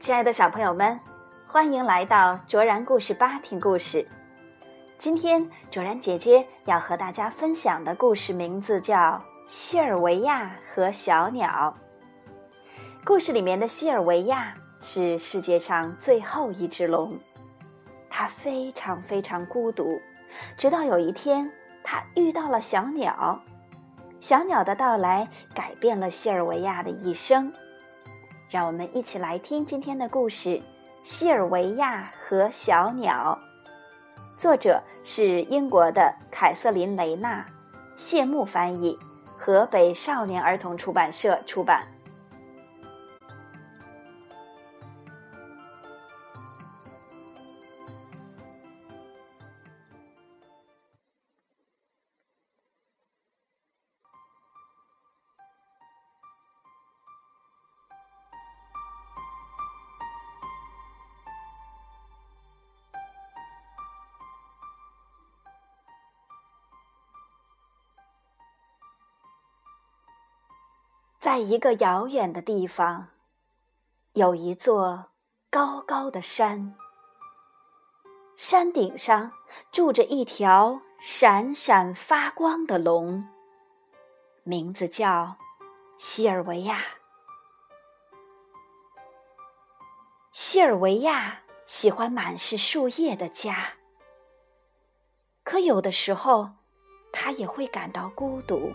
亲爱的小朋友们，欢迎来到卓然故事吧听故事。今天卓然姐姐要和大家分享的故事名字叫《西尔维亚和小鸟》。故事里面的西尔维亚是世界上最后一只龙，它非常非常孤独。直到有一天，它遇到了小鸟，小鸟的到来改变了西尔维亚的一生。让我们一起来听今天的故事《西尔维亚和小鸟》。作者是英国的凯瑟琳·雷纳，谢幕翻译，河北少年儿童出版社出版。在一个遥远的地方，有一座高高的山，山顶上住着一条闪闪发光的龙，名字叫西尔维亚。西尔维亚喜欢满是树叶的家，可有的时候，他也会感到孤独。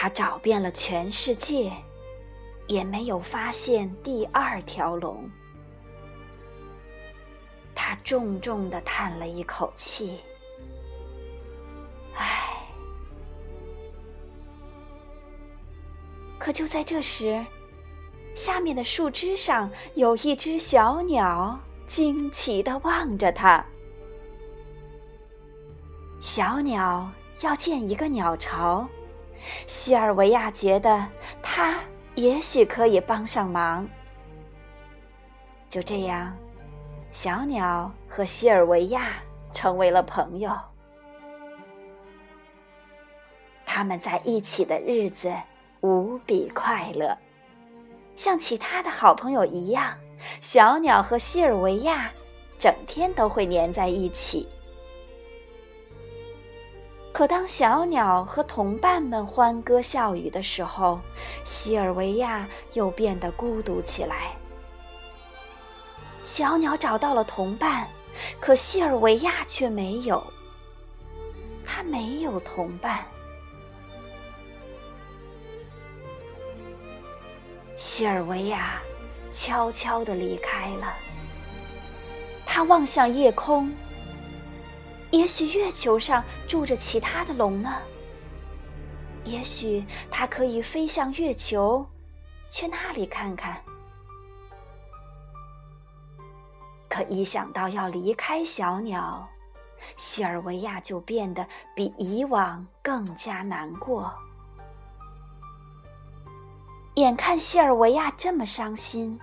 他找遍了全世界，也没有发现第二条龙。他重重的叹了一口气：“唉。”可就在这时，下面的树枝上有一只小鸟惊奇的望着他。小鸟要建一个鸟巢。西尔维亚觉得他也许可以帮上忙。就这样，小鸟和西尔维亚成为了朋友。他们在一起的日子无比快乐，像其他的好朋友一样，小鸟和西尔维亚整天都会粘在一起。可当小鸟和同伴们欢歌笑语的时候，西尔维亚又变得孤独起来。小鸟找到了同伴，可西尔维亚却没有。他没有同伴。西尔维亚悄悄地离开了。他望向夜空。也许月球上住着其他的龙呢。也许它可以飞向月球，去那里看看。可一想到要离开小鸟，西尔维亚就变得比以往更加难过。眼看西尔维亚这么伤心，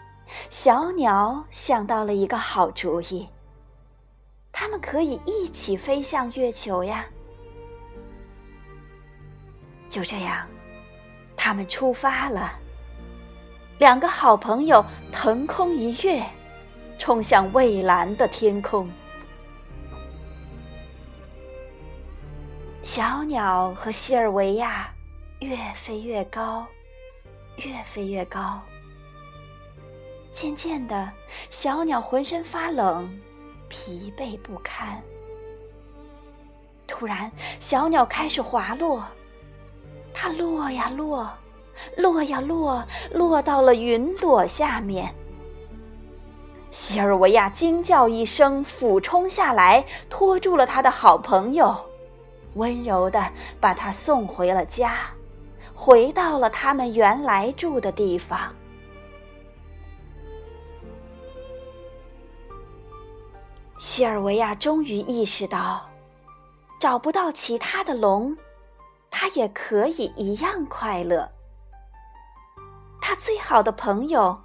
小鸟想到了一个好主意。他们可以一起飞向月球呀！就这样，他们出发了。两个好朋友腾空一跃，冲向蔚蓝的天空。小鸟和西尔维亚越飞越高，越飞越高。渐渐的，小鸟浑身发冷。疲惫不堪。突然，小鸟开始滑落，它落呀落，落呀落，落到了云朵下面。西尔维亚惊叫一声，俯冲下来，拖住了他的好朋友，温柔的把他送回了家，回到了他们原来住的地方。西尔维亚终于意识到，找不到其他的龙，他也可以一样快乐。他最好的朋友，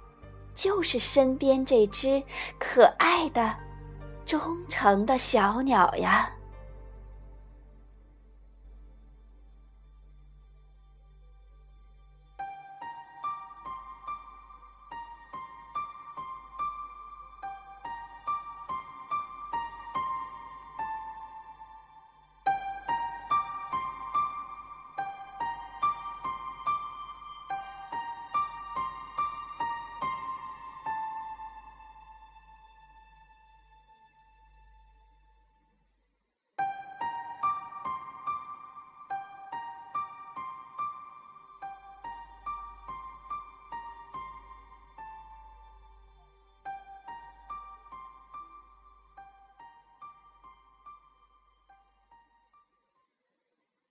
就是身边这只可爱的、忠诚的小鸟呀。